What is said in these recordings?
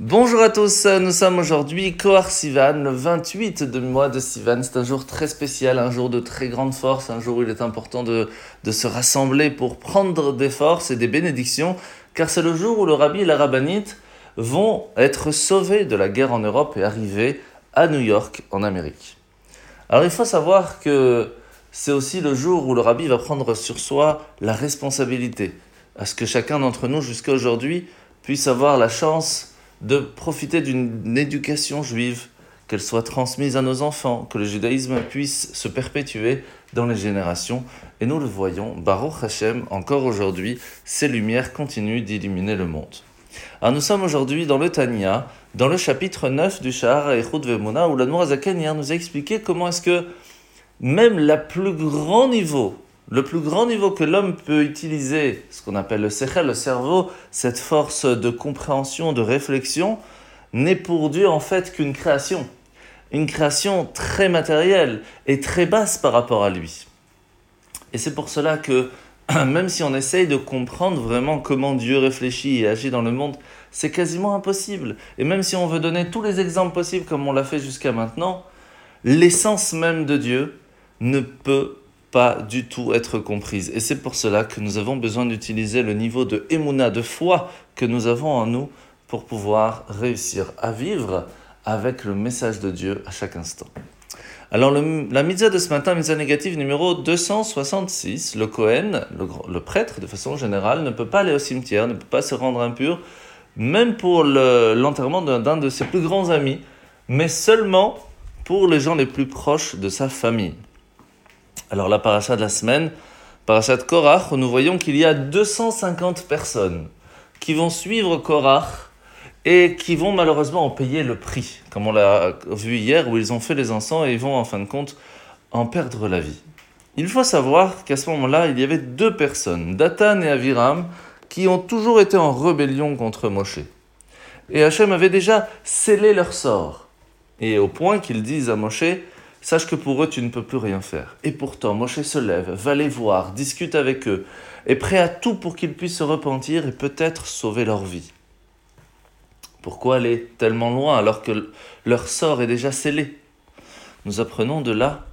Bonjour à tous, nous sommes aujourd'hui Kohar Sivan, le 28 de mois de Sivan. C'est un jour très spécial, un jour de très grande force, un jour où il est important de, de se rassembler pour prendre des forces et des bénédictions, car c'est le jour où le rabbi et la rabbinite vont être sauvés de la guerre en Europe et arriver à New York, en Amérique. Alors il faut savoir que c'est aussi le jour où le rabbi va prendre sur soi la responsabilité, à ce que chacun d'entre nous jusqu'à aujourd'hui puisse avoir la chance de profiter d'une éducation juive, qu'elle soit transmise à nos enfants, que le judaïsme puisse se perpétuer dans les générations. Et nous le voyons, Baruch Hashem, encore aujourd'hui, ces lumières continuent d'illuminer le monde. Alors nous sommes aujourd'hui dans le Tanya, dans le chapitre 9 du Shahar Echud Vemuna, où la hier nous a expliqué comment est-ce que même le plus grand niveau, le plus grand niveau que l'homme peut utiliser, ce qu'on appelle le sechel, le cerveau, cette force de compréhension, de réflexion, n'est pour Dieu en fait qu'une création. Une création très matérielle et très basse par rapport à lui. Et c'est pour cela que même si on essaye de comprendre vraiment comment Dieu réfléchit et agit dans le monde, c'est quasiment impossible. Et même si on veut donner tous les exemples possibles comme on l'a fait jusqu'à maintenant, l'essence même de Dieu ne peut pas du tout être comprise. Et c'est pour cela que nous avons besoin d'utiliser le niveau de émouna, de foi que nous avons en nous pour pouvoir réussir à vivre avec le message de Dieu à chaque instant. Alors, la mitzvah de ce matin, mitzvah négative numéro 266, le Kohen, le, prêtre, de façon générale, ne peut pas aller au cimetière, ne peut pas se rendre impur, même pour l'enterrement d'un de ses plus grands amis, mais seulement pour les gens les plus proches de sa famille. Alors, la paracha de la semaine, paracha de Korach, nous voyons qu'il y a 250 personnes qui vont suivre Korach et qui vont malheureusement en payer le prix, comme on l'a vu hier, où ils ont fait les encens et ils vont en fin de compte en perdre la vie. Il faut savoir qu'à ce moment-là, il y avait deux personnes, Datan et Aviram, qui ont toujours été en rébellion contre Moshe. Et Hachem avait déjà scellé leur sort. Et au point qu'ils disent à Moshe, sache que pour eux tu ne peux plus rien faire. Et pourtant, Moshe se lève, va les voir, discute avec eux, est prêt à tout pour qu'ils puissent se repentir et peut-être sauver leur vie. Pourquoi aller tellement loin alors que leur sort est déjà scellé? Nous apprenons de là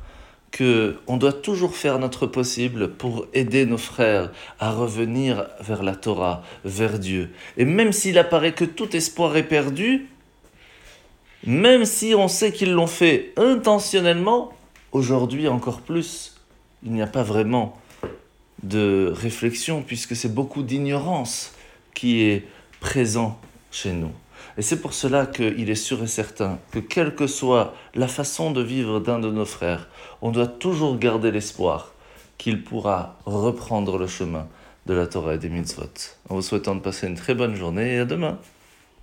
que on doit toujours faire notre possible pour aider nos frères à revenir vers la Torah, vers Dieu. Et même s'il apparaît que tout espoir est perdu, même si on sait qu'ils l'ont fait intentionnellement, aujourd'hui encore plus, il n'y a pas vraiment de réflexion puisque c'est beaucoup d'ignorance qui est présent chez nous. Et c'est pour cela qu'il est sûr et certain que quelle que soit la façon de vivre d'un de nos frères, on doit toujours garder l'espoir qu'il pourra reprendre le chemin de la Torah et des mitzvot. En vous souhaitant de passer une très bonne journée et à demain.